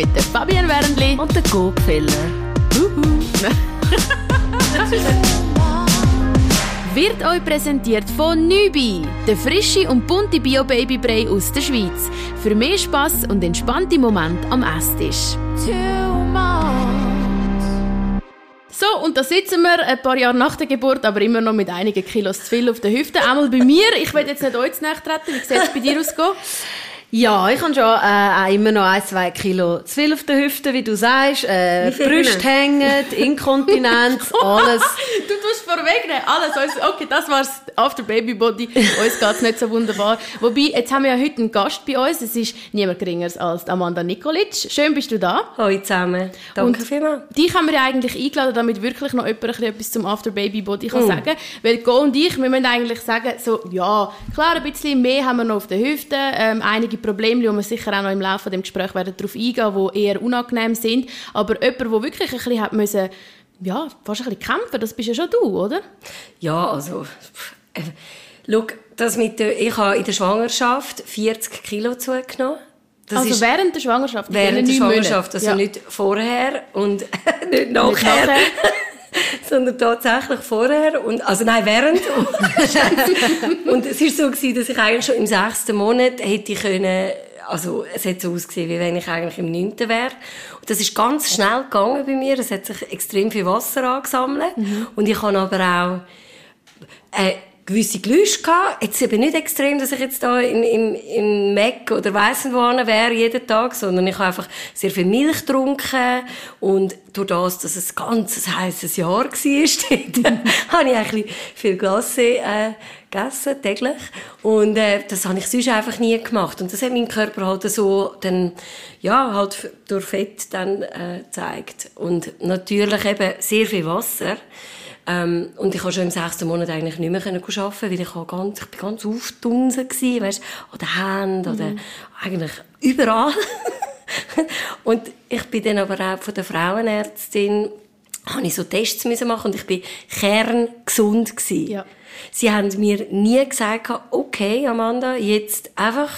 mit der Fabian Wernli und der Gopfeller. Wird euch präsentiert von Nübi, der frische und bunte Bio-Babybrei aus der Schweiz. Für mehr Spass und entspannte Momente am Esstisch. So, und da sitzen wir ein paar Jahre nach der Geburt, aber immer noch mit einigen Kilos zu viel auf der Hüfte. Einmal bei mir, ich will jetzt nicht euch zu treten, wie sieht es bei dir aus? Ja, ich habe schon äh, immer noch ein, zwei Kilo zu viel auf der Hüfte, wie du sagst. Äh, Brüste hängen, Inkontinenz, alles. du tust vorwegnehmen, alles. Okay, das war's after Baby Body. uns geht's nicht so wunderbar. Wobei, jetzt haben wir ja heute einen Gast bei uns. Es ist niemand geringeres als Amanda Nikolic. Schön bist du da. Hallo zusammen. Danke Und vielmals. Dich haben wir ja eigentlich eingeladen, damit wirklich noch jemand etwas zum after Baby Body kann mm. sagen Weil Go und ich, wir müssen eigentlich sagen, so, ja, klar, ein bisschen mehr haben wir noch auf der Hüfte. Ähm, einige Probleme, die wir sicher auch noch im Laufe des Gesprächs werden darauf eingehen, die eher unangenehm sind. Aber jemand, der wirklich ein bisschen hat müssen, ja, fast ein bisschen kämpfen, das bist ja schon du, oder? Ja, also, äh, schau, das mit der, ich habe in der Schwangerschaft 40 Kilo zugenommen. Das also während der Schwangerschaft? Während der Schwangerschaft, also ja. nicht vorher und nicht nachher. Nicht nachher. sondern tatsächlich vorher und also nein während und es ist so gewesen, dass ich eigentlich schon im sechsten Monat hätte können also es hat so ausgesehen, wie wenn ich eigentlich im neunten wäre. Und das ist ganz schnell gegangen bei mir. Es hat sich extrem viel Wasser angesammelt. Mhm. Und ich habe aber auch äh, gewisse Gelüste gehabt. Jetzt eben nicht extrem, dass ich jetzt da in, im, im Mac oder weiss nicht wo wäre jeden Tag, sondern ich habe einfach sehr viel Milch getrunken und durch das, dass es ganz ein heisses Jahr war, habe ich eigentlich viel Glasse äh, gegessen, täglich. Und äh, das habe ich sonst einfach nie gemacht. Und das hat mein Körper halt so dann, ja, halt durch Fett dann äh, gezeigt. Und natürlich eben sehr viel Wasser. Ähm, und ich konnte schon im sechsten Monat eigentlich nicht mehr arbeiten, weil ich, ganz, ich bin ganz aufgetunsen war, weißt, an den Händen, mhm. oder eigentlich überall. und ich bin dann aber auch von der Frauenärztin, habe ich so Tests müssen machen und ich bin kerngesund gewesen. Ja. Sie haben mir nie gesagt, okay, Amanda, jetzt einfach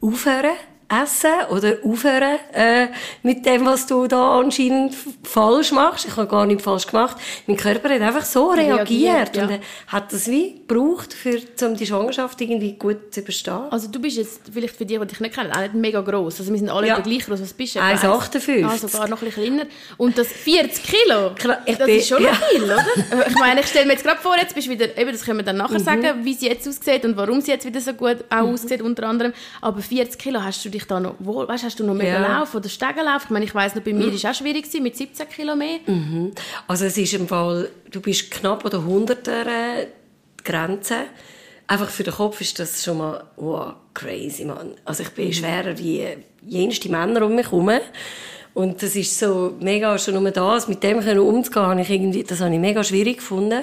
aufhören essen oder aufhören äh, mit dem, was du da anscheinend falsch machst. Ich habe gar nichts falsch gemacht. Mein Körper hat einfach so reagiert, reagiert ja. und hat das wie gebraucht, für, um die Schwangerschaft irgendwie gut zu überstehen. Also du bist jetzt, vielleicht für die, die dich nicht kennen, auch nicht mega groß. Also wir sind alle ja. gleich groß. Was bist du? 1,58. Also sogar noch ein bisschen kleiner. Und das 40 Kilo, Klar, das bin, ist schon ja. viel, oder? ich meine, ich stelle mir jetzt gerade vor, jetzt bist du wieder, eben, das können wir dann nachher mhm. sagen, wie sie jetzt aussieht und warum sie jetzt wieder so gut auch mhm. aussieht, unter anderem. Aber 40 Kilo hast du dich da noch wohl, weißt, hast du noch mega ja. Lauf oder Stegenlauf? Ich meine, ich weiss noch, bei mir mhm. ist auch schwierig gewesen, mit 17 Kilo mehr. Mhm. Also es ist im Fall, du bist knapp an der 100er Grenze. Einfach für den Kopf ist das schon mal, wow, crazy, man. Also ich bin mhm. schwerer wie jenste Männer um mich herum. Und das ist so mega schon nur das, mit dem umzugehen, ich irgendwie, das habe ich mega schwierig gefunden.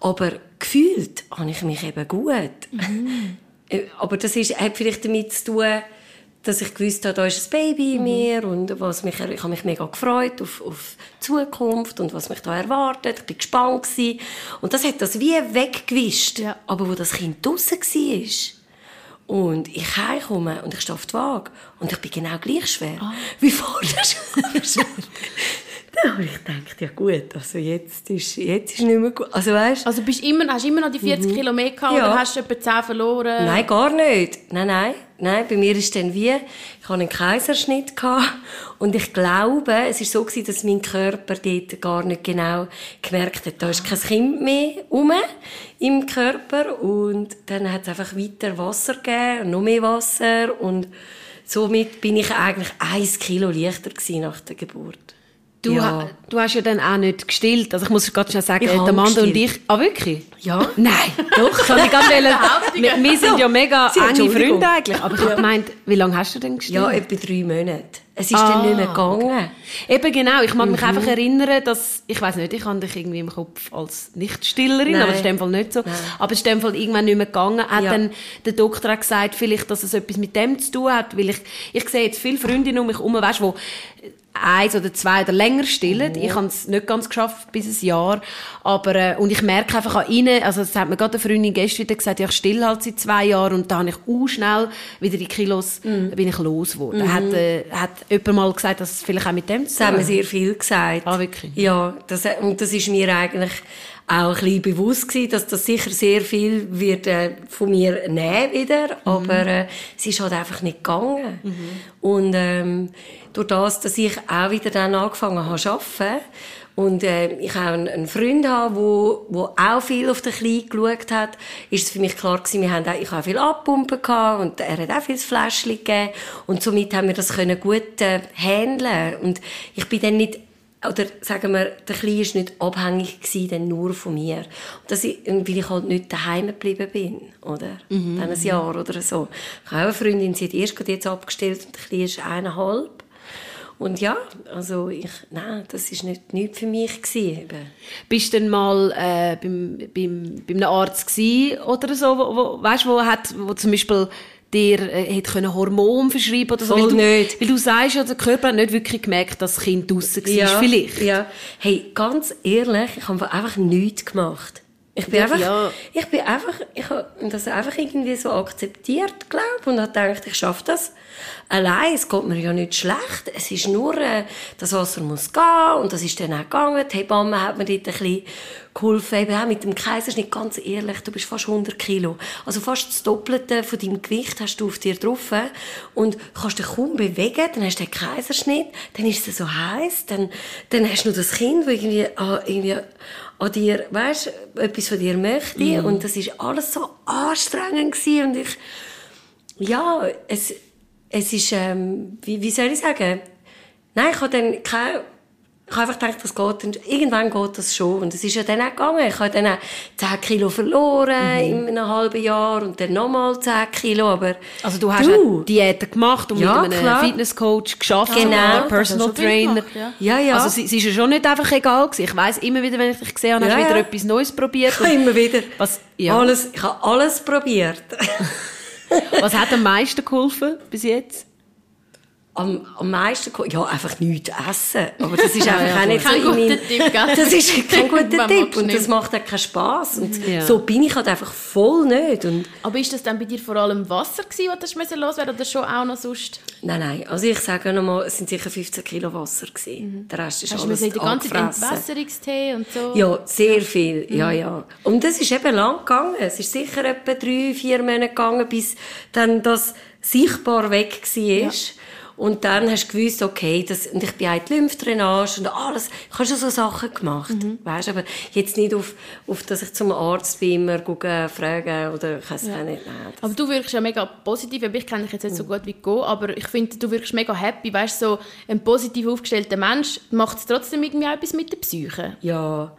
Aber gefühlt habe ich mich eben gut. Mhm. Äh, aber das ist, hat vielleicht damit zu tun, dass ich gewusst habe, da ist ein Baby in mhm. mir und was mich, ich habe mich mega gefreut auf, auf die Zukunft und was mich da erwartet. Ich bin gespannt gewesen. Und das hat das wie weggewischt. Ja. Aber wo das Kind draussen war, und ich heimkomme und ich stehe auf die Waage und ich bin genau gleich schwer oh. wie vor habe ich gedacht, ja gut, also jetzt ist, jetzt ist nicht mehr gut. Also weißt Also bist immer, hast du immer noch die 40 mhm. Kilo mehr gehabt ja. oder hast du etwa 10 verloren? Nein, gar nicht. Nein, nein. Nein, bei mir ist dann wie, ich hatte einen Kaiserschnitt gehabt und ich glaube, es ist so gewesen, dass mein Körper dort gar nicht genau gemerkt hat, da ist kein Kind mehr rum im Körper und dann hat es einfach weiter Wasser gegeben, noch mehr Wasser und somit bin ich eigentlich ein Kilo leichter gewesen nach der Geburt. Du, ja. du hast ja dann auch nicht gestillt. Also ich muss gerade schnell sagen, der Amanda und ich... Ah, wirklich? Ja. Nein, doch. Kann ich gar wir, wir sind ja mega Sie, enge Freunde eigentlich. Aber ich habe gemeint, wie lange hast du denn gestillt? Ja, etwa drei Monate. Es ist ah, dann nicht mehr gegangen. Okay. Eben genau. Ich mag mich mhm. einfach erinnern, dass... Ich weiß nicht, ich habe dich irgendwie im Kopf als Nicht-Stillerin, Nein. aber das ist in dem Fall nicht so. Nein. Aber es ist in dem Fall irgendwann nicht mehr gegangen. Hat ja. dann der Doktor auch gesagt, vielleicht, dass es etwas mit dem zu tun hat. Weil ich, ich sehe jetzt viele Freundinnen um mich herum, weißt, wo eins oder zwei oder länger stillen. Mhm. Ich habe es nicht ganz geschafft bis ein Jahr. Aber, äh, und ich merke einfach an ihnen, also das hat mir gerade eine Freundin gestern wieder gesagt, ja, ich still halt seit zwei Jahren und da habe ich auch schnell wieder die Kilos, mhm. bin ich los geworden. Mhm. Hat, äh, hat jemand mal gesagt, dass es vielleicht auch mit dem zu tun Das haben wir sehr viel gesagt. Ah, wirklich? Ja, das, und das ist mir eigentlich auch ein bisschen bewusst gewesen, dass das sicher sehr viel wird äh, von mir nehmen wieder, mhm. aber äh, es ist halt einfach nicht gegangen. Mhm. Und ähm, durch das, dass ich auch wieder dann angefangen habe zu arbeiten und äh, ich auch einen, Freund habe, wo, wo auch viel auf den Kleinen geschaut hat, ist es für mich klar gewesen, wir haben auch, ich habe viel abpumpen gehabt und er hat auch viel Fläschchen gegeben und somit haben wir das können gut äh, handeln und ich bin dann nicht oder sagen wir, der Kleine war nicht abhängig gewesen, nur von mir. Und das, weil ich halt nicht daheim geblieben bin, oder? Mhm. Dann ein Jahr oder so. Ich habe eine Freundin, sie hat erst jetzt abgestellt und der Kleine ist eineinhalb. Und ja, also ich, nein, das ist nicht nichts für mich gewesen. Bist du denn mal äh, beim, beim, beim einem Arzt gewesen oder so, wo, wo, weißt, wo hat, wo zum Beispiel dir äh, hätte Hormon verschreiben oder so. Voll weil du, nicht. Weil du sagst ja, der Körper hat nicht wirklich gemerkt, dass das Kind draussen war, ja, vielleicht. Ja. Hey, ganz ehrlich, ich habe einfach nichts gemacht. Ich bin ja, einfach, ja. ich bin einfach, ich habe das einfach irgendwie so akzeptiert, glaube und habe gedacht, ich schaffe das. Allein, es geht mir ja nicht schlecht. Es ist nur, äh, das Wasser muss gehen und das ist dann auch gegangen. Die Hebamme hat mir dort ein bisschen geholfen, eben auch mit dem Kaiserschnitt, ganz ehrlich, du bist fast 100 Kilo. Also fast das Doppelte von deinem Gewicht hast du auf dir drauf und kannst dich kaum bewegen, dann hast du den Kaiserschnitt, dann ist es so heiß, dann, dann hast du noch das Kind, das irgendwie, ah, irgendwie an dir, weißt, etwas von dir möchte. Mm. Und das ist alles so anstrengend gewesen. Und ich, ja, es, es ist, ähm, wie, wie soll ich sagen? Nein, ich habe dann keine, ich habe einfach gedacht, das geht, und irgendwann geht das schon. Und es ist ja dann auch gegangen. Ich habe dann auch 10 Kilo verloren mhm. in einem halben Jahr und dann nochmal 10 Kilo, aber... Also du hast du. Diäten gemacht und ja, mit einem klar. Fitnesscoach geschafft, genau. Personal Trainer. Gemacht, ja. ja, ja. Also es, ist ja schon nicht einfach egal gewesen. Ich weiss immer wieder, wenn ich dich gesehen habe, hast du wieder etwas Neues probiert. Ich immer wieder. Was, ja. alles, ich habe alles probiert. Was hat am meisten geholfen bis jetzt? Am, am meisten, ja, einfach nichts essen. Aber das ist einfach ja, auch nicht so in Tipp, Das ist kein guter Tipp und das macht auch keinen Spass. Und ja. so bin ich halt einfach voll nicht. Und Aber ist das dann bei dir vor allem Wasser gewesen, was du loswerden oder schon auch noch sonst? Nein, nein. Also ich sage nochmal, es sind sicher 15 Kilo Wasser gewesen. Mhm. Der Rest ist Hast alles du die ganze Entwässerungstee und so? Ja, sehr viel. Mhm. Ja, ja. Und das ist eben lang gegangen. Es ist sicher etwa drei, vier Monate gegangen, bis dann das sichtbar weg war. Ja. Und dann hast du gewusst, okay, das, und ich bin auch in die Lymphdrainage und alles. Ich habe schon so Sachen gemacht. Mhm. Weißt, aber jetzt nicht auf, auf, dass ich zum Arzt bin, immer gucken, fragen oder ich weiß ja. nicht. Nein, aber du wirkst ja mega positiv. Ich kenne dich jetzt nicht so gut wie Go, aber ich finde, du wirkst mega happy. Weißt, so ein positiv aufgestellter Mensch macht es trotzdem irgendwie auch etwas mit der Psyche. Ja.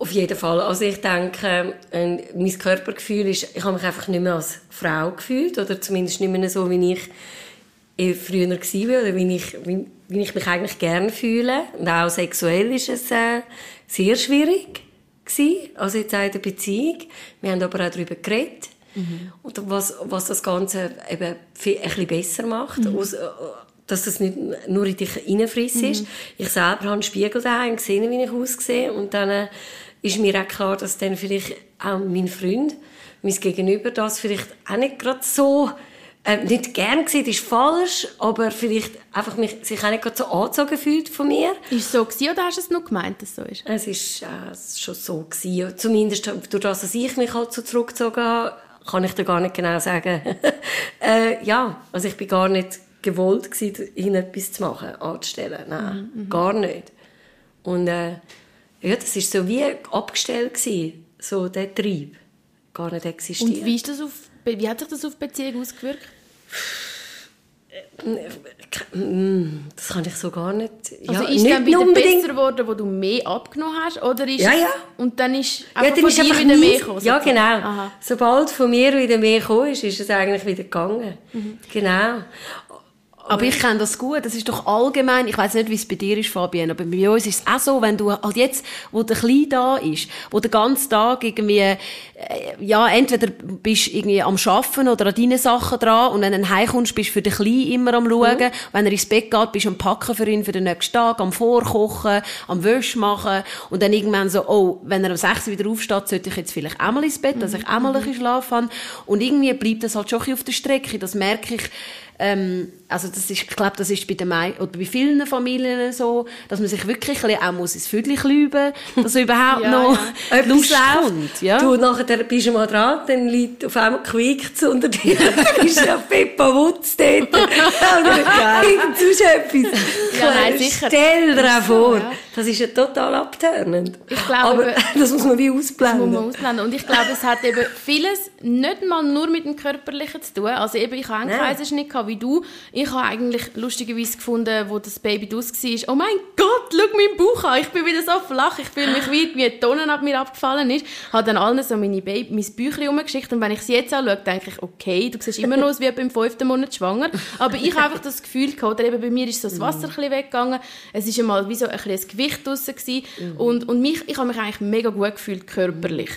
Auf jeden Fall. Also ich denke, äh, mein Körpergefühl ist, ich habe mich einfach nicht mehr als Frau gefühlt oder zumindest nicht mehr so, wie ich früher war oder wie ich, wie, wie, ich mich eigentlich gerne fühle. Und auch sexuell ist es äh, sehr schwierig gewesen, also jetzt auch in der Beziehung. Wir haben aber auch darüber geredet. Mhm. Und was, was das Ganze eben ein bisschen besser macht, mhm. aus, dass das nicht nur in dich reinfrisst mhm. ist. Ich selber habe einen Spiegel daheim gesehen, wie ich aussehe und dann äh, ist mir auch klar, dass dann vielleicht auch mein Freund, mein Gegenüber das vielleicht auch nicht gerade so äh, nicht gern gesehen ist falsch, aber vielleicht einfach mich, sich auch nicht so angezogen fühlt von mir. Ist es so gewesen, oder hast du es nur gemeint, dass es so ist? Es ist äh, schon so gewesen. Zumindest durch das, dass ich mich halt so zurückgezogen habe, kann ich dir gar nicht genau sagen. äh, ja, also ich bin gar nicht gewollt gewesen, ihn etwas zu machen, anzustellen. Nein, mhm, mhm, gar nicht. Und äh, ja, das ist so wie abgestellt gewesen, so der Trieb. Gar nicht existiert. Und wie ist das auf wie hat sich das auf die Beziehung ausgewirkt? Das kann ich so gar nicht. Also ist nicht dann wieder unbedingt. besser geworden, wo du mehr abgenommen hast? Oder ist ja, ja. Und dann ist einfach ja, von dir wieder mehr gekommen? Ja, genau. Aha. Sobald von mir wieder mehr gekommen ist, ist es eigentlich wieder gegangen. Mhm. Genau. Aber ich kenne das gut. Das ist doch allgemein. Ich weiß nicht, wie es bei dir ist, Fabienne, aber bei uns ist es auch so, wenn du halt jetzt, wo der Kleine da ist, wo der ganze Tag irgendwie, äh, ja, entweder bist irgendwie am Schaffen oder an deinen Sachen dran und wenn du heimkommst, bist du für den Kleinen immer am Schauen. Mhm. Wenn er ins Bett geht, bist du am Packen für ihn für den nächsten Tag, am Vorkochen, am Wäsch machen und dann irgendwann so, oh, wenn er um 6 Uhr wieder aufsteht, sollte ich jetzt vielleicht einmal ins Bett, dass ich einmal ein bisschen Schlaf habe. Und irgendwie bleibt das halt schon auf der Strecke. Das merke ich, ähm, also das ist, ich glaube, das ist bei, den oder bei vielen Familien so, dass man sich wirklich ein auch muss ins Viertel klüben, dass überhaupt ja, noch ja. Lust kommt. Ja? Du nachher bist du mal dran, dann liegt auf einmal quiekt unter dir, dann ist ja Peppa Wutz dort. Oder irgend sonst etwas. Ja, nein, sicher. Stell dir auch vor, ja. das ist ja total abtörnend. Ich glaube, Aber das muss man wie ausblenden. Das muss man ausblenden. Und ich glaube, es hat eben vieles nicht mal nur mit dem Körperlichen zu tun. Also eben, ich habe einen Kaiserschnitt wie du. Ich habe eigentlich lustigerweise gefunden, wo das Baby draus war, oh mein Gott, schau meinen Bauch an, ich bin wieder so flach, ich fühle mich wie, wie eine Tonne ab mir abgefallen ist. Ich habe dann allen so meine Baby, mein Bäuchchen umgeschickt und wenn ich es jetzt anschaue, denke ich, okay, du siehst immer noch aus wie beim fünften Monat schwanger. Aber ich habe einfach das Gefühl gehabt, oder eben bei mir ist so das Wasser ein bisschen weggegangen, es ist einmal wie so ein das Gewicht draussen gewesen. Mhm. und, und mich, ich habe mich eigentlich mega gut gefühlt körperlich.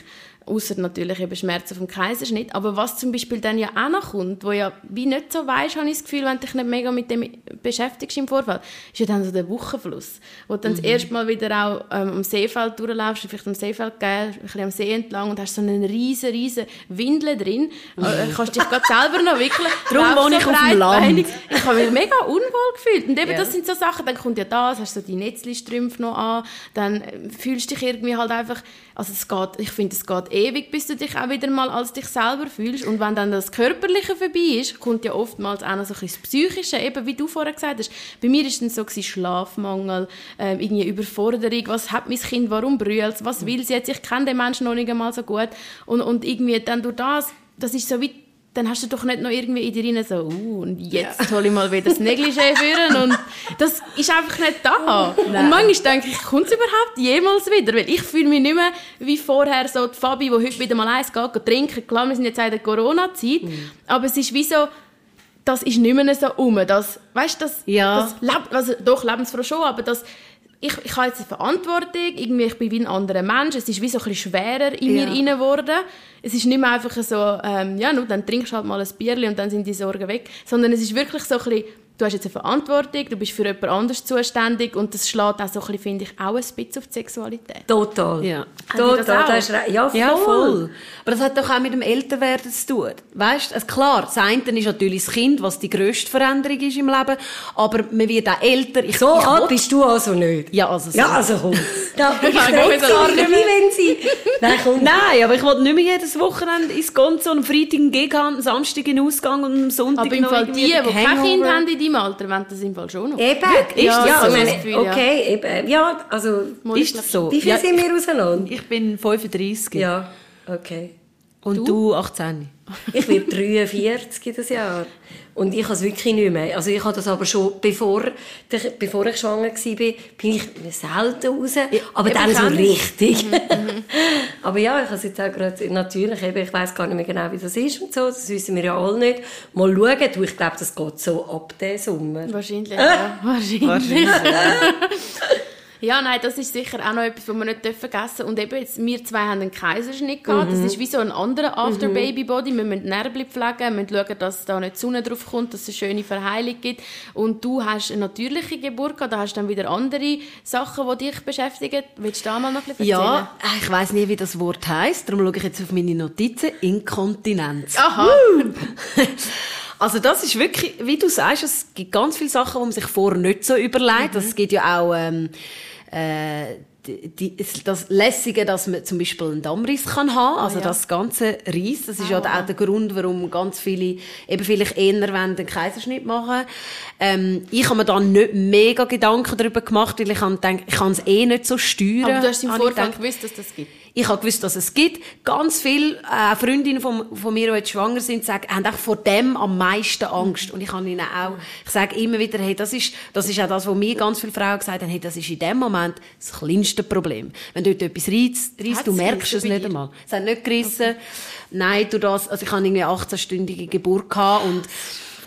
Außer natürlich eben Schmerzen vom Kaiserschnitt. Aber was zum Beispiel dann ja auch noch kommt, wo ja wie nicht so weisst, habe ich das Gefühl, wenn du dich nicht mega mit dem beschäftigst im Vorfeld, ist ja dann so der Wochenfluss. Wo du dann mhm. das erste Mal wieder auch ähm, am Seefeld durchlaufst, vielleicht am Seefeld gehen, ein bisschen am See entlang und hast so einen riesen, riesen Windel drin. Mhm. Äh, kannst dich gerade selber noch wickeln. Darum wohne ich auf dem Land. Ich habe mich mega unwohl gefühlt. Und eben, ja. das sind so Sachen, dann kommt ja das, hast du so die Netzli-Strümpfe noch an, dann äh, fühlst du dich irgendwie halt einfach also es geht, ich finde, es geht ewig, bis du dich auch wieder mal als dich selber fühlst. Und wenn dann das Körperliche vorbei ist, kommt ja oftmals auch noch so ein das Psychische, eben wie du vorher gesagt hast. Bei mir ist dann so Schlafmangel, äh, irgendwie Überforderung, was hat mein Kind, warum brüllt was will es jetzt, ich kenne den Menschen noch nicht einmal so gut. Und, und irgendwie dann durch das, das ist so wie dann hast du doch nicht noch irgendwie in dir rein so, uh, und jetzt ja. hole ich mal wieder das Negligé führen und das ist einfach nicht da. Nein. Und manchmal denke ich, kommt es überhaupt jemals wieder? Weil ich fühle mich nicht mehr wie vorher so die Fabi, die heute wieder mal eins geht, geht trinken. Klar, wir sind jetzt in der Corona-Zeit, mhm. aber es ist wie so, das ist nicht mehr so um. Das, weißt du, das, ja. das also doch, lebensfroh schon, aber das ich, ich habe jetzt eine Verantwortung, irgendwie, ich bin wie ein anderer Mensch, es ist wie so ein bisschen schwerer in ja. mir rein geworden. Es ist nicht mehr einfach so, ähm, ja, nur dann trinkst du halt mal ein Bierchen und dann sind die Sorgen weg, sondern es ist wirklich so ein bisschen, du hast jetzt eine Verantwortung, du bist für jemand anderes zuständig und das schlägt auch so ein bisschen, finde ich, auch ein bisschen auf die Sexualität. Total. Ja. Total. Das das ja, voll. ja, voll. Aber das hat doch auch mit dem Älterwerden zu tun. Weißt, also klar, das eine ist natürlich das Kind, was die grösste Veränderung ist im Leben, aber man wird auch älter. Ich, so ich alt bist du also nicht? Ja, also so. Ja, also komm. da, ich rede gar nicht mehr, wenn sie... Nein, komm. Nein, aber ich wollte nicht mehr jedes Wochenende ins Gonzo und am Freitag einen Gig haben, Samstag einen Ausgang und am Sonntag aber im Fall die, die kein Kind haben in deinem Alter, wollen das im Fall schon noch. Eben, ist ja, ja, so. meine, Gefühl, okay, ja. eben, ja, also... Ist das so? Wie viel ja, sind wir auseinander? Ich bin 35. Ja, okay. Und du, du 18? ich werde 43 das Jahr. Und ich habe es wirklich nicht mehr. Also ich habe das aber schon, bevor, bevor ich schwanger war, bin ich selten raus. Aber ja, dann so richtig. Mhm, mhm. Aber ja, ich habe jetzt auch gerade, natürlich, eben, ich weiß gar nicht mehr genau, wie das ist und so. Das wissen wir ja alle nicht. Mal schauen, du, ich glaube, das geht so ab dem Sommer. Wahrscheinlich, ja. Wahrscheinlich. Wahrscheinlich. Ja, nein, das ist sicher auch noch etwas, was wir nicht vergessen dürfen. Und eben, jetzt, wir zwei haben einen Kaiserschnitt gehabt. Mhm. Das ist wie so ein anderer After-Baby-Body. Wir müssen Nerven pflegen, wir müssen schauen, dass da nicht die Sonne drauf kommt, dass es eine schöne Verheilung gibt. Und du hast eine natürliche Geburt gehabt, da hast du dann wieder andere Sachen, die dich beschäftigen. Willst du da mal noch ein bisschen erzählen? Ja, ich weiss nie, wie das Wort heisst. Darum schaue ich jetzt auf meine Notizen. Inkontinenz. Aha. Also das ist wirklich, wie du sagst, es gibt ganz viele Sachen, die man sich vorher nicht so überlegt. Mhm. Es gibt ja auch ähm, äh, die, das Lässige, dass man zum Beispiel einen Dammriss kann haben, also oh, ja. das ganze Reis, das ist oh, ja auch der Grund, warum ganz viele eben vielleicht eher wollen, einen Kaiserschnitt machen. Ähm, ich habe mir da nicht mega Gedanken darüber gemacht, weil ich habe gedacht, ich kann es eh nicht so steuern. Aber du hast im Vorfeld gewusst, dass das gibt? Ich habe gewusst, dass es gibt. Ganz viele äh, Freundinnen von, von mir, die jetzt schwanger sind, sagen, haben auch vor dem am meisten Angst. Und ich kann ihnen auch, ich sage immer wieder, hey, das ist, das ist auch das, was mir ganz viele Frauen gesagt haben, hey, das ist in dem Moment das kleinste Problem. Wenn dort etwas reißt, reißt du merkst es nicht einmal. Es hat nicht gerissen. Okay. Nein, du das, also ich hatte eine 18-stündige Geburt gehabt und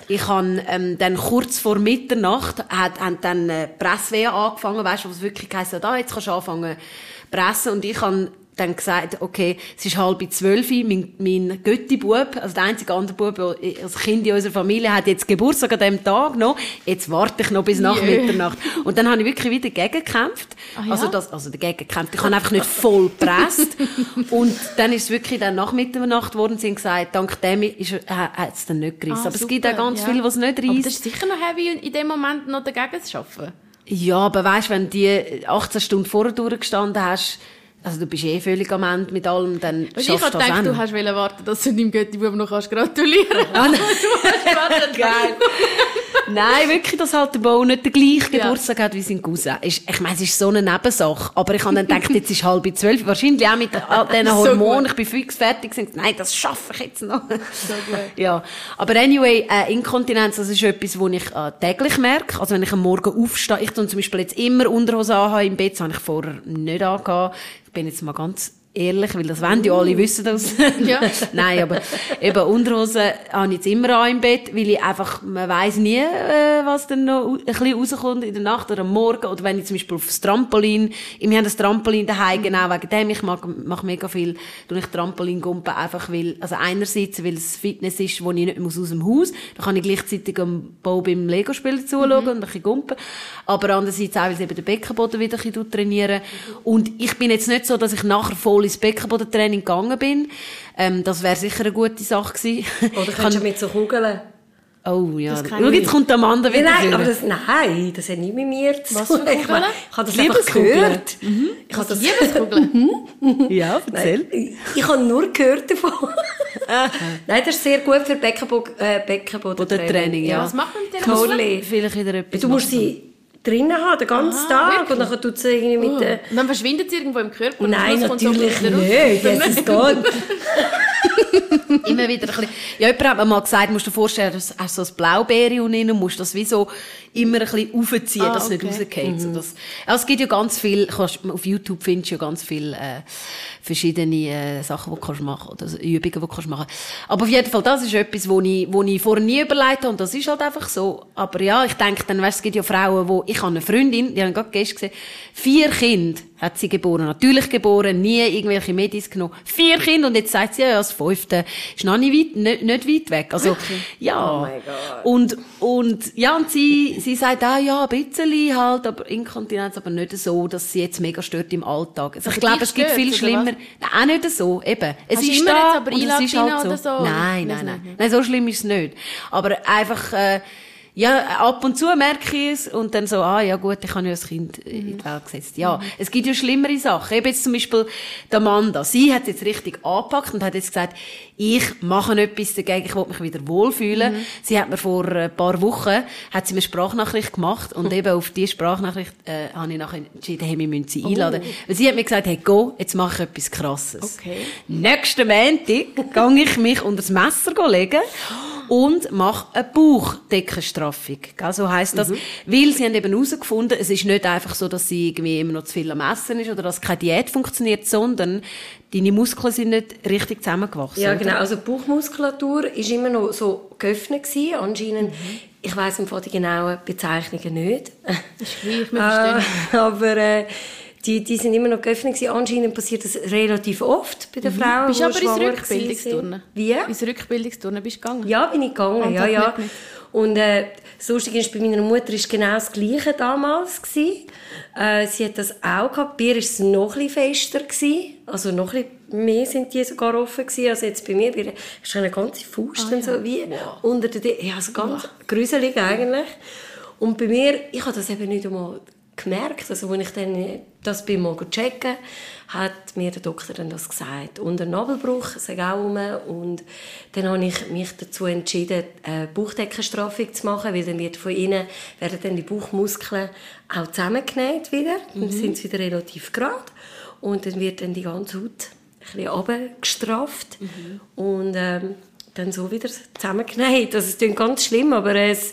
Ich habe ähm, dann kurz vor Mitternacht hat, haben dann äh, Presswehen angefangen, weißt du, was wirklich heisst, da jetzt kannst du anfangen pressen und ich habe dann gesagt, okay, es ist halb zwölf, mein, mein Götti-Bub, also der einzige andere Bub, als Kind in unserer Familie, hat jetzt Geburtstag an diesem Tag noch, jetzt warte ich noch bis nach yeah. Mitternacht. Und dann habe ich wirklich wieder gegengekämpft. Ah, ja? Also das, also dagegen gekämpft. Ich habe einfach nicht voll gepresst. und dann ist es wirklich dann nach Mitternacht geworden, sie haben gesagt, dank dem ist, äh, hat es dann nicht gerissen. Ah, aber super, es gibt auch ganz ja. viel, was nicht reißt. Aber das ist sicher noch heavy, in dem Moment noch dagegen zu arbeiten. Ja, aber weißt, wenn du die 18 Stunden vorher durchgestanden hast, also du bist eh völlig am Ende mit allem, dann und schaffst ich habe gedacht, du hast warten, dass du deinem Götti-Bub noch kannst gratulieren kannst. Ah, Geil. Nein, wirklich, dass halt der Bo nicht den gleichen Geburtstag ja. hat wie sein Cousin. ich meine, es ist so eine Nebensache. Aber ich habe dann gedacht, jetzt ist halb zwölf. Wahrscheinlich auch mit diesen Hormonen. So ich bin fix fertig. Gesagt, nein, das schaffe ich jetzt noch. So gut. Ja. Aber anyway, äh, Inkontinenz, das ist etwas, was ich äh, täglich merke. Also wenn ich am Morgen aufstehe, ich tue zum Beispiel jetzt immer Unterhose anhaben im Bett, das habe ich vorher nicht angehabt bin jetzt mal ganz ehrlich, weil das wollen ja alle uh. wissen das. Ja. Nein, aber eben Unterhosen habe ich jetzt immer an im Bett, weil ich einfach, man weiss nie, äh, was dann noch ein bisschen rauskommt in der Nacht oder am Morgen oder wenn ich zum Beispiel aufs Trampolin, wir haben das Trampolin daheim, genau wegen dem, ich mag, mache mega viel, tue ich Trampolin gumpen, einfach weil, also einerseits, weil es Fitness ist, wo ich nicht muss aus dem Haus, da kann ich gleichzeitig am Bau beim Lego-Spielen zuschauen mhm. und ein bisschen gumpen, aber andererseits auch, weil es eben den Beckenboden wieder ein bisschen trainieren und ich bin jetzt nicht so, dass ich nachher voll ins Beckenbodentraining gegangen bin. Ähm, das wäre sicher eine gute Sache gewesen. Oder kannst du mit so Kugeln? Oh ja. Schau, jetzt kommt der Mann wieder. Nein, aber das, nein, das hat nicht mit mir zu tun. Ich, meine, ich habe das einfach gehört. Mhm. Ich habe das Liebeskugeln. Mhm. ja, erzähl. Nein, ich habe nur gehört davon. nein, das ist sehr gut für Beckenbodentraining. Äh, Beckenbodentraining. Ja. ja. Was machen wir denn? Vielleicht wieder etwas Du musst sie drinnen haben, den ganzen ah, Tag. Wirklich? Und dann tut sie irgendwie mit oh. der... Und dann verschwindet sie irgendwo im Körper. Und Nein, natürlich so nicht. Jesus Gott. Immer wieder ein bisschen. Ja, jemand hat mir mal gesagt, musst du dir vorstellen, du hast so ein Blaubeere und innen musst das wie so immer ein bisschen aufziehen, ah, dass es okay. nicht rausgeht. Mhm. Das, also es gibt ja ganz viel, auf YouTube findest du ja ganz viele äh, verschiedene äh, Sachen, die du kannst machen oder Übungen, die du kannst machen Aber auf jeden Fall, das ist etwas, wo ich, wo ich vorher nie überlegt habe und das ist halt einfach so. Aber ja, ich denke dann, weißt, es gibt ja Frauen, wo, ich habe eine Freundin, die haben gerade gestern gesehen, vier Kinder hat sie geboren, natürlich geboren, nie irgendwelche Medis genommen. Vier Kinder und jetzt sagt sie, ja, das fünfte ist noch nicht weit, nicht, nicht weit weg. Also, okay. ja. Oh und, und, ja, und sie, sie sagt auch, ja, ein bisschen halt, aber Inkontinenz, aber nicht so, dass sie jetzt mega stört im Alltag. Also, ich glaube, es gibt viel schlimmer. Nein, auch nicht so, eben. Es Hast ist da, jetzt aber und es ist halt so. so. Nein, nein, nein. Nein, so schlimm ist es nicht. Aber einfach, äh, ja, ab und zu merke ich es und dann so, ah, ja gut, ich habe ja ein Kind in die Welt gesetzt. Ja, mhm. es gibt ja schlimmere Sachen. Eben jetzt zum Beispiel die Amanda. Sie hat jetzt richtig angepackt und hat jetzt gesagt, ich mache etwas dagegen, ich will mich wieder wohlfühlen. Mhm. Sie hat mir vor ein paar Wochen, hat sie mir Sprachnachricht gemacht und eben auf diese Sprachnachricht äh, habe ich nachher entschieden, hey, wir müssen sie einladen. Oh. Weil sie hat mir gesagt, hey, go, jetzt mache ich etwas Krasses. Okay. Nächsten Montag gehe ich mich unter das Messer legen und mache eine Bauchdeckenstraffung. So heisst das. Mhm. Weil sie haben eben herausgefunden, es ist nicht einfach so, dass sie irgendwie immer noch zu viel am Essen ist oder dass keine Diät funktioniert, sondern deine Muskeln sind nicht richtig zusammengewachsen. Ja, genau. Also die Bauchmuskulatur ist immer noch so geöffnet gewesen. Anscheinend, mhm. ich weiss im die genauen Bezeichnungen nicht. Das ist gleich, wir. Äh, aber äh, die, die sind immer noch geöffnet. Anscheinend passiert das relativ oft bei den mhm. Frauen, Bist du aber ins Rückbildungsturnen? Wie? Ins Rückbildungsturnen bist du gegangen? Ja, bin ich gegangen, ja, ja. Und äh, das Lustige ist, bei meiner Mutter war genau das Gleiche damals. Gewesen. Äh, sie hat das auch gehabt. Bei ihr war es noch ein fester. Gewesen. Also noch ein mehr sind die sogar offen gewesen. Also jetzt bei mir, bei ist eine ganze Faust ah, ja. so wie wow. unter der... Ja, also ganz wow. gruselig eigentlich. Und bei mir, ich habe das eben nicht einmal gemerkt. Also, als ich dann das beim mal checken, hat mir der Doktor dann das gesagt. Und ein Nabelbruch, sag auch um. Und dann habe ich mich dazu entschieden, eine Bauchdeckenstraffung zu machen, weil dann wird von innen werden dann die Bauchmuskeln auch zusammengenäht wieder. Mhm. Dann sind sie wieder relativ gerade. Und dann wird dann die ganze Haut ein bisschen runtergestrafft. Mhm. Und ähm, dann so wieder zusammengenäht. Das ist ganz schlimm, aber es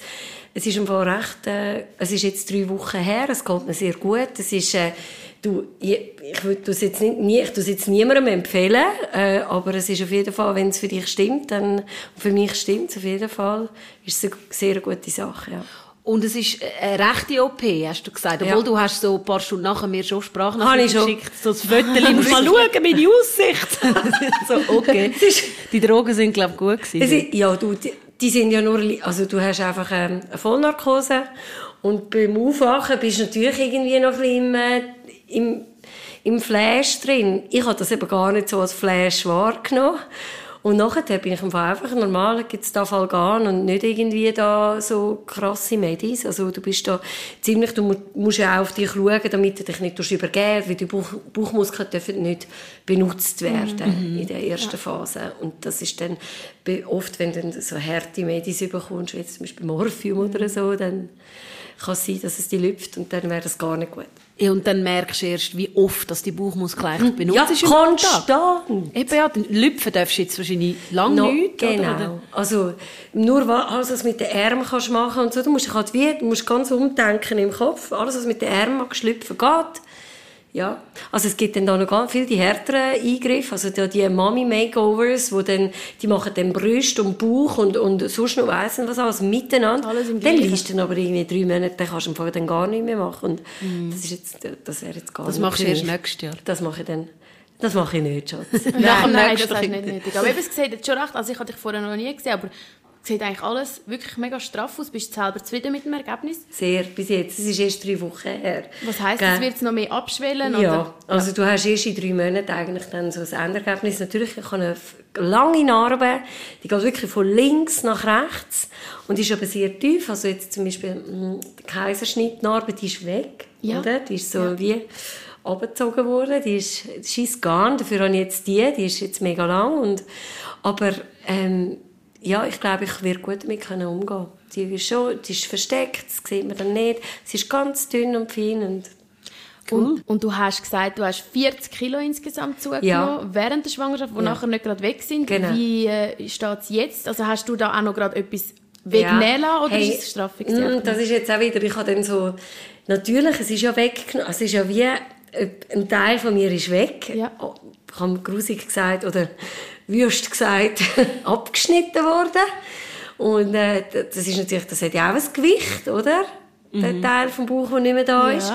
es ist im Fall recht, äh, es ist jetzt drei Wochen her, es geht mir sehr gut. Es ist, äh, du, ich, ich würde das jetzt nicht, nie, ich das jetzt niemandem empfehlen, äh, aber es ist auf jeden Fall, wenn es für dich stimmt, dann, für mich stimmt es auf jeden Fall, ist es eine sehr gute Sache, ja. Und es ist eine rechte OP, hast du gesagt. Obwohl Ja. du hast so ein paar Stunden nachher mir schon Sprachnachrichten geschickt. So das Viertel, mal schauen, meine Aussicht. so, okay. Die Drogen sind, glaube ich, gut Es gewesen. ist, ja, du, die, die sind ja nur, also du hast einfach ähm, eine Vollnarkose und beim Aufwachen bist du natürlich irgendwie noch ein bisschen im, äh, im, im Flash drin. Ich habe das eben gar nicht so als Flash wahrgenommen. Und nachher bin ich einfach normal, gibt's da Falgan und nicht irgendwie da so krasse Medis. Also du bist da ziemlich, du mu- musst ja auch auf dich schauen, damit du dich nicht übergehst, weil die Bauch, Bauchmuskeln dürfen nicht benutzt werden in der ersten Phase. Und das ist dann oft, wenn du dann so harte Medis bekommst, wie zum Beispiel Morphium oder so, dann kann es sein, dass es die lüpft und dann wäre das gar nicht gut. Ja, und dann merkst du erst, wie oft dass die Bauchmuskel eigentlich benutzt Ja, ist konstant. Eben, ja, den Lüpfen darfst du jetzt wahrscheinlich lange No, nicht. genau. Oder? Also, nur alles, was mit den Armen kannst machen und so, du musst halt wie, du musst ganz umdenken im Kopf. Alles, was mit den Armen magst schlüpfen, geht. Ja. Also, es gibt dann da noch ganz viel die härteren Eingriffe. Also, da die Mommy-Makeovers, wo dann, die machen dann Brust und Bauch und, und sonst noch weiss was alles miteinander. Alles im dann liest du aber irgendwie drei Monate, dann kannst du im Fall dann gar nicht mehr machen. Und das ist jetzt, das wäre jetzt gar Das nicht machst du erst nächstes Jahr. Das mache ich dann, das mache ich nicht, Schatz. Nein, nächsten das hast du Kind. nicht nötig. Aber eben, es sieht jetzt schon recht, also ich habe dich vorher noch nie gesehen, aber sieht eigentlich alles wirklich mega straff aus. Bist du selber zufrieden mit dem Ergebnis? Sehr, bis jetzt. Es ist erst drei Wochen her. Was heisst, es wird noch mehr abschwellen? Ja, Oder? also du hast erst in drei Monaten eigentlich dann so das Endergebnis. Natürlich, ich habe eine lange Narbe, die geht wirklich von links nach rechts und ist aber sehr tief. Also jetzt zum Beispiel mh, die Kaiserschnittnarbe, die ist weg, Ja. oder? Die ist so wie abgezogen worden, die ist, die ist gone. Dafür habe ich jetzt die, die ist jetzt mega lang und, aber ähm, ja, ich glaube, ich werde gut damit können umgehen. Die ist schon, die ist versteckt, das sieht man dann nicht. Sie ist ganz dünn und fein und Und, und du hast gesagt, du hast 40 Kilo insgesamt zugenommen Ja. während der Schwangerschaft, die Ja. nachher nicht gerade weg sind. Genau. Wie äh, steht es jetzt? Also hast du da auch noch gerade etwas wegnehmen lassen oder Hey, ist es straffig? mm, Das ist jetzt auch wieder, ich habe dann so, natürlich, es ist ja weggenommen, es ist ja wie, äh, ein Teil von mir ist weg. Ja. Oh, Ich habe grusig gesagt, oder wüst gesagt, abgeschnitten worden. Und äh, das ist natürlich, das hat ja auch ein Gewicht, oder? Der Teil vom Bauch, der nicht mehr da Ja. ist.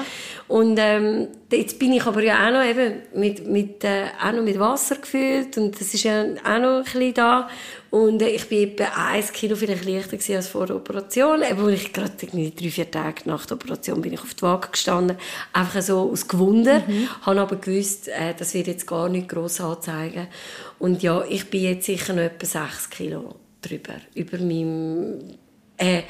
Und ähm, jetzt bin ich aber ja auch noch eben mit, mit, äh, auch noch mit Wasser gefüllt und das ist ja auch noch ein bisschen da. Und äh, ich bin etwa ein Kilo vielleicht leichter als vor der Operation. Eben, wo ich gerade irgendwie drei, vier Tage nach der Operation bin ich auf die Waage gestanden. Einfach so aus Gewunder. Habe aber gewusst, äh, das wird jetzt gar nicht gross anzeigen. Und ja, ich bin jetzt sicher noch etwa sechs Kilo drüber. Über meinem äh,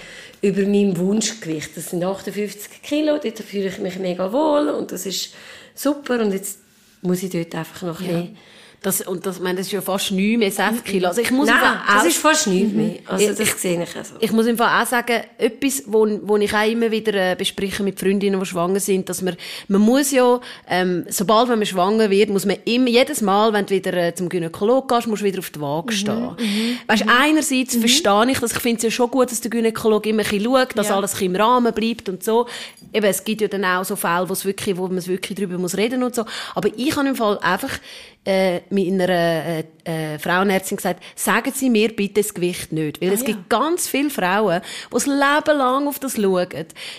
über meinem Wunschgewicht. Das sind 58 Kilo, dort fühle ich mich mega wohl und das ist super und jetzt muss ich dort einfach noch ein bisschen... Das, und das, ich meine, das ist ja fast nichts mehr, 6 Kilo. Also ich muss Nein, einfach das auch- ist fast nichts mehr. Also Ich- das sehe ich also. Ich muss im Fall auch sagen, etwas, wo, wo ich auch immer wieder äh, bespreche mit Freundinnen, die schwanger sind, dass man, man muss ja, ähm, sobald wenn man schwanger wird, muss man immer, jedes Mal, wenn du wieder äh, zum Gynäkolog gehst, musst du wieder auf die Waage stehen. Weißt, einerseits verstehe ich das, ich finde es ja schon gut, dass der Gynäkologe immer ein bisschen schaut, dass Ja. alles im Rahmen bleibt und so. Eben, es gibt ja dann auch so Fälle, wo es wirklich, wo man wirklich drüber muss reden und so. Aber ich habe im Fall einfach, äh, meiner äh, äh, Frauenärztin gesagt, sagen Sie mir bitte das Gewicht nicht. Weil es ja. gibt ganz viele Frauen, die das Leben lang auf das schauen.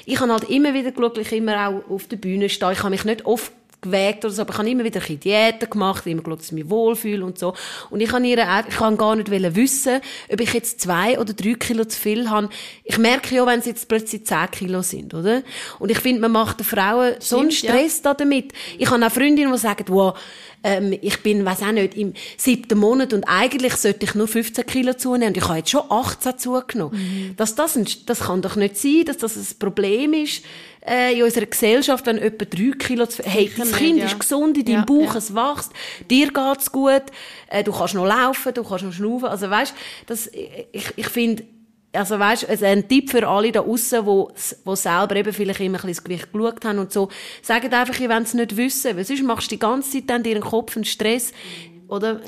Ich habe halt immer wieder geschaut, ich immer auch auf der Bühne stehe. Ich habe mich nicht oft gewägt oder so, aber ich habe immer wieder ein Diäten gemacht, immer geschaut, dass ich mich wohlfühle und so. Und ich habe ihr auch, ich kann gar nicht wissen, ob ich jetzt zwei oder drei Kilo zu viel habe. Ich merke ja, wenn es jetzt plötzlich zehn Kilo sind, oder? Und ich finde, man macht den Frauen so einen ja. Stress da damit. Ich habe auch Freundinnen, die sagen, wow, ähm, ich bin, weiß auch nicht, im siebten Monat und eigentlich sollte ich nur 15 Kilo zunehmen und ich habe jetzt schon 18 zugenommen. Dass das, ein, das kann doch nicht sein, dass das ein Problem ist äh, in unserer Gesellschaft, wenn etwa 3 Kilo zu Hey, Sicher das Kind ja. ist gesund in deinem Ja, Bauch, ja. es wächst, dir geht's gut, äh, du kannst noch laufen, du kannst noch schnaufen. Also weißt, das, ich, ich finde, also weißt, also ein Tipp für alle da außen, wo, wo selber eben vielleicht immer ein bisschen das Gewicht geschaut haben und so, sagt einfach, ihr wollt es nicht wissen, weil sonst machst du die ganze Zeit dann dir Kopf einen Stress. Oder?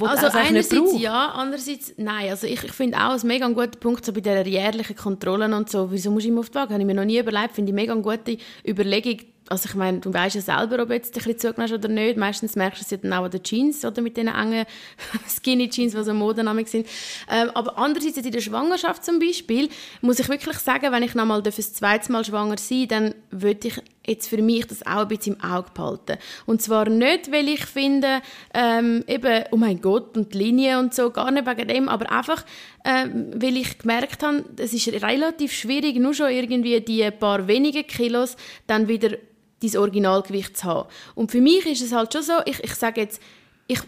Also einerseits ja, andererseits nein. Also ich, ich finde auch ein mega guter Punkt so bei der jährlichen Kontrollen und so. Wieso muss ich immer auf die Waage? Habe ich mir noch nie überlegt. Finde ich mega gute Überlegung, also ich meine, du weißt ja selber, ob jetzt ein bisschen zugenommen oder nicht. Meistens merkst du es ja dann auch an den Jeans oder mit den engen Skinny Jeans, die so modenamig sind. Ähm, aber andererseits in der Schwangerschaft zum Beispiel, muss ich wirklich sagen, wenn ich nochmal das zweite Mal schwanger sein dann würde ich jetzt für mich das auch ein bisschen im Auge behalten. Und zwar nicht, weil ich finde, ähm, eben, oh mein Gott, und die Linie und so, gar nicht wegen dem, aber einfach, ähm, weil ich gemerkt habe, es ist relativ schwierig, nur schon irgendwie die paar wenige Kilos dann wieder dein Originalgewicht zu haben. Und für mich ist es halt schon so, ich, ich sage jetzt, ich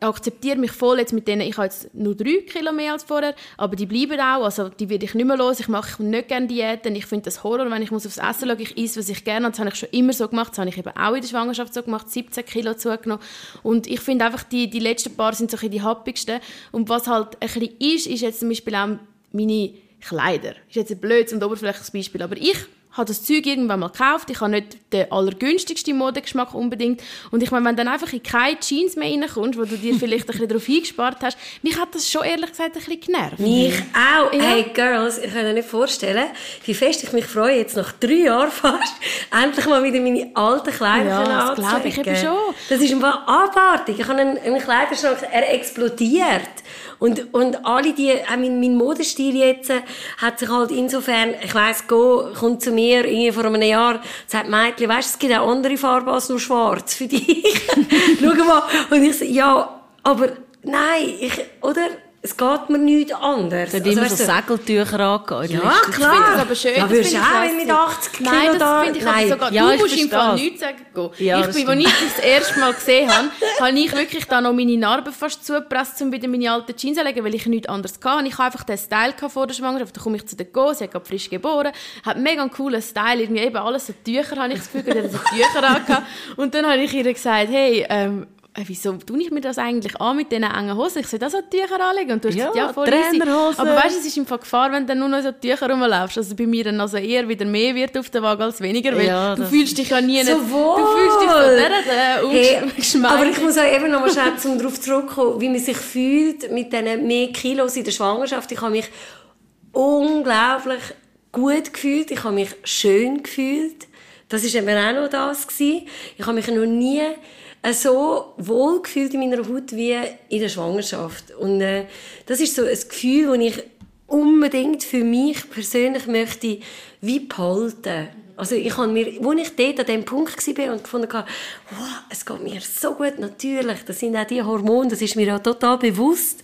akzeptiere mich voll jetzt mit denen, ich habe jetzt nur drei Kilo mehr als vorher, aber die bleiben auch, also die werde ich nicht mehr los, ich mache nicht gerne Diäten, ich finde das Horror, wenn ich muss aufs Essen schauen, ich esse, was ich gerne habe, das habe ich schon immer so gemacht, das habe ich eben auch in der Schwangerschaft so gemacht, 17 Kilo zugenommen und ich finde einfach, die, die letzten paar sind so ein die happigsten und was halt ein bisschen ist, ist jetzt zum Beispiel auch meine Kleider. Ist jetzt ein blödes und oberflächliches Beispiel, aber ich habe das Zeug irgendwann mal gekauft. Ich habe nicht den allergünstigsten Modegeschmack unbedingt. Und ich meine, wenn dann einfach in keine Jeans mehr reinkommst, wo du dir vielleicht ein bisschen darauf eingespart hast, mich hat das schon ehrlich gesagt ein bisschen genervt. Mich auch. Ja. Hey Girls, ich kann mir nicht vorstellen, wie fest ich mich freue, jetzt nach drei Jahren fast, endlich mal wieder meine alten Kleider ja, das glaube ich eben schon. Das ist einfach abartig. Ich habe einen, einen Kleiderschrank, er explodiert. Und, und alle die, auch mein, mein Modestil jetzt, äh, hat sich halt insofern, ich weiss, go, kommt zu mir, irgendwie vor einem Jahr, sagt Mädchen, weißt du, es gibt auch andere Farben als nur schwarz für dich. Schau mal. Und ich so, ja, aber nein, ich, oder? Es geht mir nichts anderes. Du also, immer so Segeltücher angehen. Ja, klar. Das aber schön. Da würdest du auch mit 80 Kilo Nein, das finde ich Nein. sogar, ja, du musst im Fall nichts sagen gehen. Ja, ich bin, als ich das erste Mal gesehen habe, habe ich wirklich da noch meine Narben fast zugepresst, um wieder meine alten Jeans zu legen, weil ich nichts anderes hatte. Ich hatte einfach den Style vor der Schwangerschaft. Da komme ich zu der Go, sie hat gerade frisch geboren, hat mega einen coolen Style, irgendwie eben alles so Tücher, habe ich das Gefühl, sie hat so Tücher angehabt. Und dann habe ich ihr gesagt, hey, ähm, äh, wieso tue ich mir das eigentlich an mit diesen engen Hosen? Ich soll das so Tücher anlegen. Und du hast ja, gesagt, ja, voll Trainerhosen. Aber weißt du, es ist im Fall Gefahr, wenn du nur noch so Tücher rumlaufst. Also bei mir dann also eher wieder mehr wird auf der Waage als weniger, weil ja, du fühlst dich ja nie so nicht, wohl. du fühlst dich so der, äh, hey, Aber ich muss auch eben noch mal schnell um darauf zurückkommen, wie man sich fühlt mit diesen mehr Kilos in der Schwangerschaft. Ich habe mich unglaublich gut gefühlt. Ich habe mich schön gefühlt. Das ist eben auch noch das gewesen. Ich habe mich noch nie so wohl gefühlt in meiner Haut wie in der Schwangerschaft. Und äh, das ist so ein Gefühl, das ich unbedingt für mich persönlich möchte wie behalten. Also ich habe mir, wo ich dort an dem Punkt war und gefunden habe, wow, es geht mir so gut, natürlich, das sind auch die Hormone, das ist mir ja total bewusst,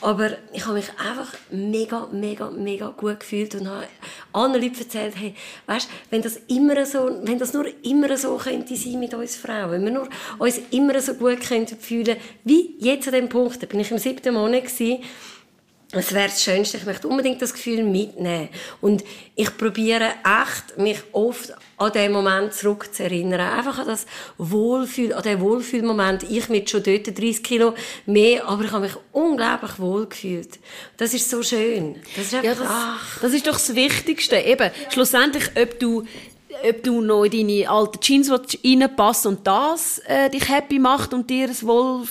aber ich habe mich einfach mega, mega, mega gut gefühlt und habe anderen Leuten erzählt, hey, weißt, wenn das immer so, wenn das nur immer so könnte sein mit uns Frauen, wenn wir nur uns immer so gut könnten fühlen, wie jetzt an dem Punkt, da bin ich im siebten Monat gewesen, es wäre das Schönste, ich möchte unbedingt das Gefühl mitnehmen. Und ich probiere echt, mich oft an den Moment zurückzuerinnern. Einfach an das Wohlfühl, an den Wohlfühlmoment. Ich mit schon dort 30 Kilo mehr, aber ich habe mich unglaublich wohl gefühlt. Das ist so schön. Das ist, einfach, ja, das, das ist doch das Wichtigste. Eben, schlussendlich, ob du ob du noch in deine alten Jeans reinpassen und das äh, dich happy macht und dir ein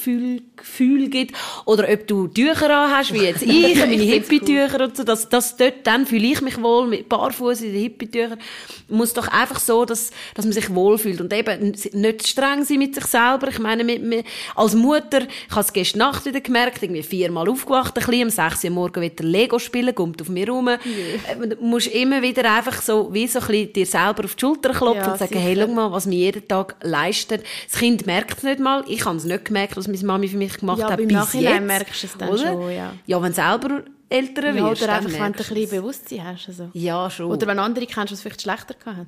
Wohlfühlgefühl gibt. Oder ob du Tücher an hast, wie jetzt ich, meine Hippie-Tücher cool. und so. Das, das dort, dann fühle ich mich wohl mit Barfuß in den Hippie-Tüchern. Muss doch einfach so, dass, dass man sich wohlfühlt. Und eben nicht streng sein mit sich selber. Ich meine, mit, mit, als Mutter, ich habe es gestern Nacht wieder gemerkt, irgendwie viermal aufgewacht, ein bisschen, um sechs Uhr morgen wieder Lego spielen, kommt auf mir rum. Yeah. Du musst immer wieder einfach so, wie so ein bisschen dir selber auf die Schulter klopfen ja, und sagen, sicher. hey, schau mal, was mir jeden Tag leistet. Das Kind merkt es nicht mal. Ich habe es nicht gemerkt, was meine Mami für mich gemacht ja, hat bis Nachhinein jetzt. merkst du es dann oder? schon, ja. Ja, wenn selber älter ja, wirst, Oder einfach, wenn du ein bisschen Bewusstsein hast. Also. Ja, schon. Oder wenn andere kennst, die es vielleicht schlechter hatten.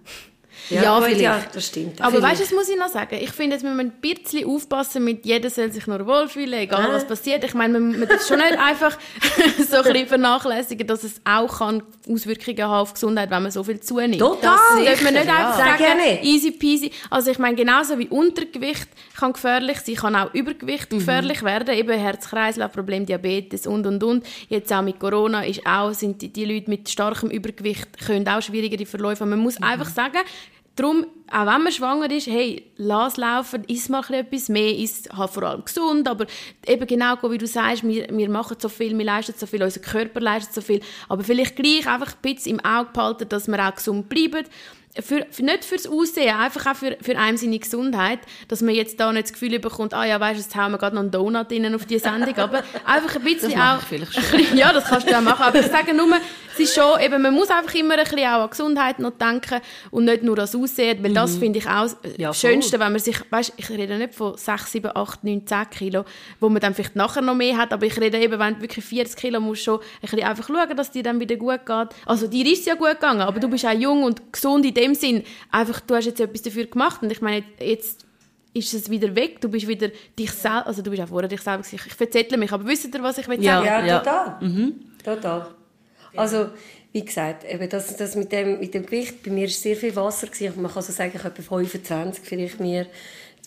Ja, ja, vielleicht. ja das stimmt. Aber weißt du, das muss ich noch sagen. Ich finde, jetzt müssen wir ein bisschen aufpassen mit jeder soll sich nur wohlfühlen, egal äh. was passiert. Ich meine, man, man darf schon nicht einfach so ein bisschen vernachlässigen, dass es auch kann Auswirkungen haben auf die Gesundheit, wenn man so viel zunimmt. Total. Das darf man nicht ja. einfach sagen, gerne. easy peasy. Also ich meine, genauso wie Untergewicht kann gefährlich sein, kann auch Übergewicht mhm. gefährlich werden. Eben Herz-Kreislauf-Problem, Diabetes und, und, und. Jetzt auch mit Corona ist auch, sind die, die Leute mit starkem Übergewicht können auch schwierigere Verläufe. Man muss mhm. einfach sagen, darum, auch wenn man schwanger ist, hey, lass laufen, iss mal etwas mehr, iss halt vor allem gesund, aber eben genau, wie du sagst, wir, wir machen so viel, wir leisten so viel, unser Körper leistet so viel, aber vielleicht gleich einfach ein bisschen im Auge behalten, dass wir auch gesund bleiben für, für, nicht fürs Aussehen, einfach auch für, für einem seine Gesundheit, dass man jetzt da nicht das Gefühl bekommt, ah ja, weißt du, jetzt hauen wir gerade noch einen Donut rein auf die Sendung, aber einfach ein bisschen das auch... Ja, das kannst du auch machen, aber ich sage nur, es ist schon, eben, man muss einfach immer ein bisschen auch an Gesundheit noch denken und nicht nur ans Aussehen, weil das mhm. finde ich auch das ja, Schönste, wenn man sich, weißt, ich rede nicht von 6, 7, 8, 9, 10 Kilo, wo man dann vielleicht nachher noch mehr hat, aber ich rede eben, wenn du wirklich 40 Kilo musst schon ein bisschen einfach schauen, dass dir dann wieder gut geht. Also dir ist es ja gut gegangen, aber du bist auch jung und gesund in dem Sinn, einfach, du hast jetzt etwas dafür gemacht und ich meine, jetzt ist es wieder weg, du bist wieder dich selbst, also du bist auch vorher dich selbst, ich verzettle mich, aber wisst ihr, was ich will ja, sagen? Ja, total. Mhm. Total. Also, wie gesagt, eben das, das mit, dem, mit dem Gewicht, bei mir war sehr viel Wasser. Gewesen. Man kann so sagen, ich habe 25 vielleicht mir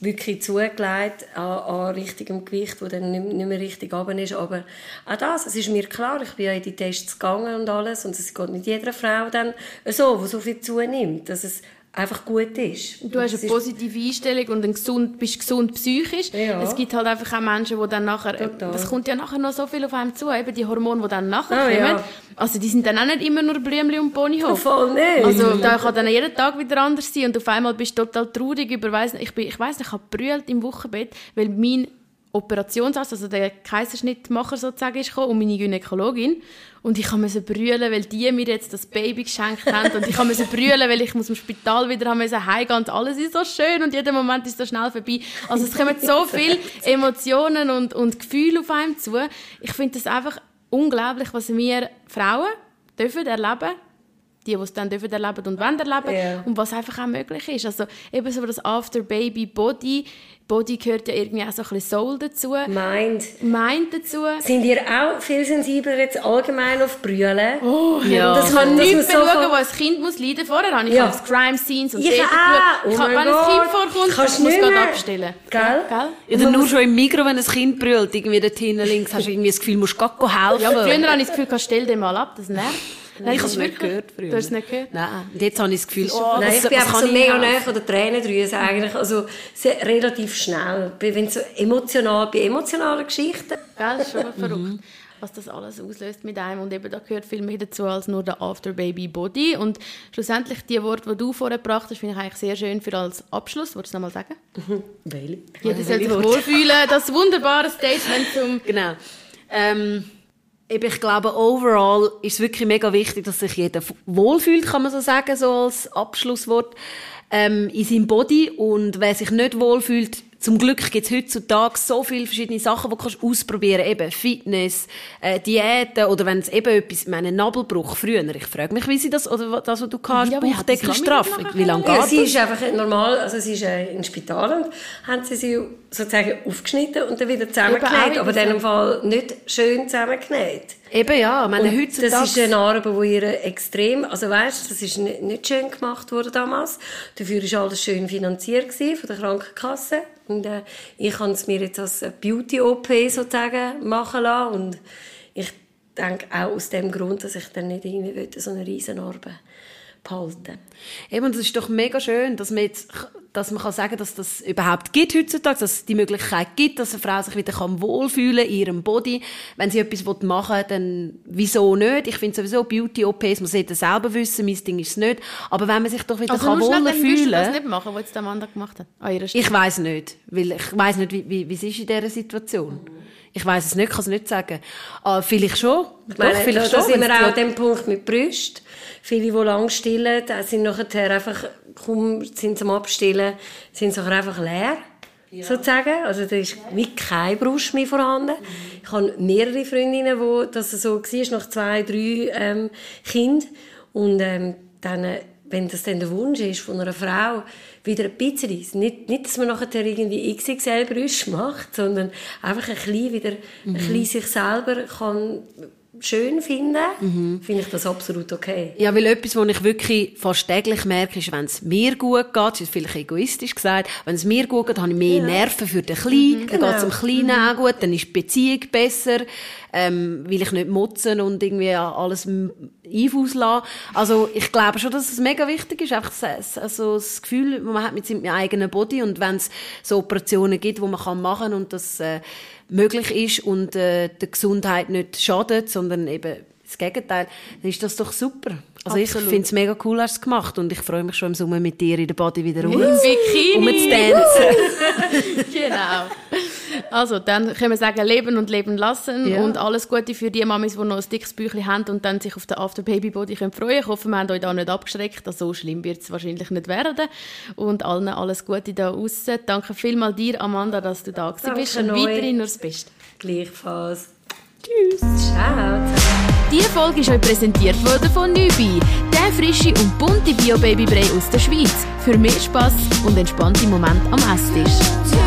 wirklich zugelegt an, an richtigem Gewicht, das dann nicht, nicht mehr richtig runter ist. Aber auch das, es ist mir klar, ich bin ja in die Tests gegangen und alles und es geht mit jeder Frau dann so, die so viel zunimmt, dass es einfach gut ist. Du hast eine positive Einstellung und ein gesund, bist gesund psychisch. Ja. Es gibt halt einfach auch Menschen, die dann nachher, Total. das kommt ja nachher noch so viel auf einem zu, eben die Hormone, die dann nachher oh, kommen. Ja. Also die sind dann auch nicht immer nur Blümchen und Ponyhof. Voll nicht. Also da kann dann jeden Tag wieder anders sein und auf einmal bist du total traurig über, weiss, ich, bin, ich weiss nicht, ich habe brüllt im Wochenbett, weil mein Operationsarzt, also der Kaiserschnittmacher sozusagen, ist gekommen, und meine Gynäkologin. Und ich musste brüllen, weil die mir jetzt das Baby geschenkt haben. Und ich musste brüllen, weil ich muss im Spital wieder haben heimgehen und alles ist so schön und jeder Moment ist so schnell vorbei. Also es kommen so viele Emotionen und, und Gefühle auf einem zu. Ich finde das einfach unglaublich, was wir Frauen dürfen erleben die, die es dann dürfen erleben und wollen erleben yeah. und was einfach auch möglich ist. Also eben so das After-Baby-Body, Body gehört ja irgendwie auch so ein bisschen Soul dazu. Mind. Mind dazu. Sind ihr auch viel sensibler jetzt allgemein auf Brüllen? Oh, ja. Das kann nicht mehr so schauen, wo ein Kind muss leiden. Vorher habe ich ja. alles Crime Scenes und ich auch. Oh ich kann, wenn ein Kind vorkommt, Kannst muss gerade abstellen. Gell? Ja, gell? Ja, nur schon im Mikro, wenn ein Kind brüllt, irgendwie dort hinten links, hast du irgendwie das Gefühl, du musst gerade helfen. Ja, früher habe ich das Gefühl, stell den mal ab, das nervt. Nein, ich habe es nicht gehört früher. Du hast es nicht gehört? Nein. Und jetzt habe ich das Gefühl, oh, Nein, ich bin einfach so mega nahe von der Tränendrüse eigentlich. Also relativ schnell. Wenn so emotional, bei emotionalen Geschichten. Ja, das ist schon verrückt. Mhm. was das alles auslöst mit einem und eben da gehört viel mehr dazu als nur der After Baby Body und schlussendlich die Worte, die du vorher gebracht hast, finde ich eigentlich sehr schön für als Abschluss. Wolltest du es nochmal sagen? Weil. Jeder soll sich wohlfühlen. Das wunderbare Statement zum... Genau. Ähm, ich glaube, overall ist es wirklich mega wichtig, dass sich jeder wohlfühlt, kann man so sagen, so als Abschlusswort, ähm, in seinem Body. Und wer sich nicht wohlfühlt, zum Glück gibt es heutzutage so viele verschiedene Sachen, die du ausprobieren kannst. Eben Fitness, äh, Diäten oder wenn es eben etwas, ich meine, Nabelbruch früher. Ich frage mich, wie sie das, oder das, was du kannst, ja, Bauchdeckelstraff. Wie lange geht ja, das? Sie ist einfach normal, also sie ist äh, im Spital und haben sie sie sozusagen aufgeschnitten und dann wieder zusammengenäht, aber in dem Fall nicht schön zusammengenäht. Eben ja, meine, heutzutage... Das ist eine Narbe, die ihr extrem, also weißt, das ist nicht, schön gemacht worden damals. Dafür war alles schön finanziert von der Krankenkasse. Und äh, ich kann es mir jetzt als Beauty-OP sozusagen machen lassen. Und ich denke auch aus dem Grund, dass ich dann nicht irgendwie so eine riesen Narbe behalten. Eben, das ist doch mega schön, dass man jetzt, dass man kann sagen, dass das überhaupt gibt heutzutage, dass es die Möglichkeit gibt, dass eine Frau sich wieder kann wohlfühlen in ihrem Body. Wenn sie etwas machen will, dann wieso nicht? Ich finde sowieso Beauty-OPs, man sollte selber wissen, mein Ding ist es nicht. Aber wenn man sich doch wieder also kann wohler fühlen kann. nicht machen, was jetzt Amanda gemacht hat? Ah, ich weiß nicht, weil ich weiß nicht, wie, wie, wie es ist in dieser Situation. Ich weiß es nicht, kann es nicht sagen. Ah, vielleicht schon. Ich meine, Doch, vielleicht da, schon. Sind wir auch an dem Punkt mit Brüsten. Viele, die lang stillen, sind nachher einfach, kaum sind zum Abstillen, sind sie einfach leer. Ja. Sozusagen. Also da ist wie keine Brust mehr vorhanden. Mhm. Ich habe mehrere Freundinnen, wo das so war, nach zwei, drei ähm, Kindern. Und ähm, dann, wenn das dann der Wunsch ist von einer Frau, wieder ein bisschen, nicht, nicht dass man nachher irgendwie XXL-Brüste macht, sondern einfach ein bisschen wieder mhm. ein bisschen sich selber kann schön finden, mhm. finde ich das absolut okay. Ja, weil etwas, was ich wirklich fast täglich merke, ist, wenn es mir gut geht, das ist vielleicht egoistisch gesagt, wenn es mir gut geht, habe ich mehr ja. Nerven für den Kleinen, mhm, genau. dann geht es dem Kleinen mhm. auch gut, dann ist die Beziehung besser. Ähm, will ich nicht motzen und irgendwie alles Einfuß lassen. Also ich glaube schon, dass es mega wichtig ist, einfach das, also das Gefühl, man hat mit seinem eigenen Body und wenn es so Operationen gibt, wo man kann machen und das äh, möglich ist und äh, der Gesundheit nicht schadet, sondern eben das Gegenteil, dann ist das doch super. Also Absolut. ich finde es mega cool, hast du es gemacht und ich freue mich schon im Sommer mit dir in der Body wieder rum, Im Bikini. rumzutanzen. genau. Also, dann können wir sagen, leben und leben lassen ja. und alles Gute für die Mamis, die noch ein dickes Büchlein haben und dann sich auf den After Baby Body freuen können. Ich hoffe, wir haben euch da nicht abgeschreckt. Also, so schlimm wird es wahrscheinlich nicht werden. Und allen alles Gute da außen. Danke vielmals dir, Amanda, dass du da bist und weiterhin nur das Beste. Gleichfalls. Tschüss. Ciao. Diese Folge ist euch präsentiert worden von Nübi, der frische und bunte Bio-Baby-Brei aus der Schweiz. Für mehr Spass und entspannte Momente am Esstisch.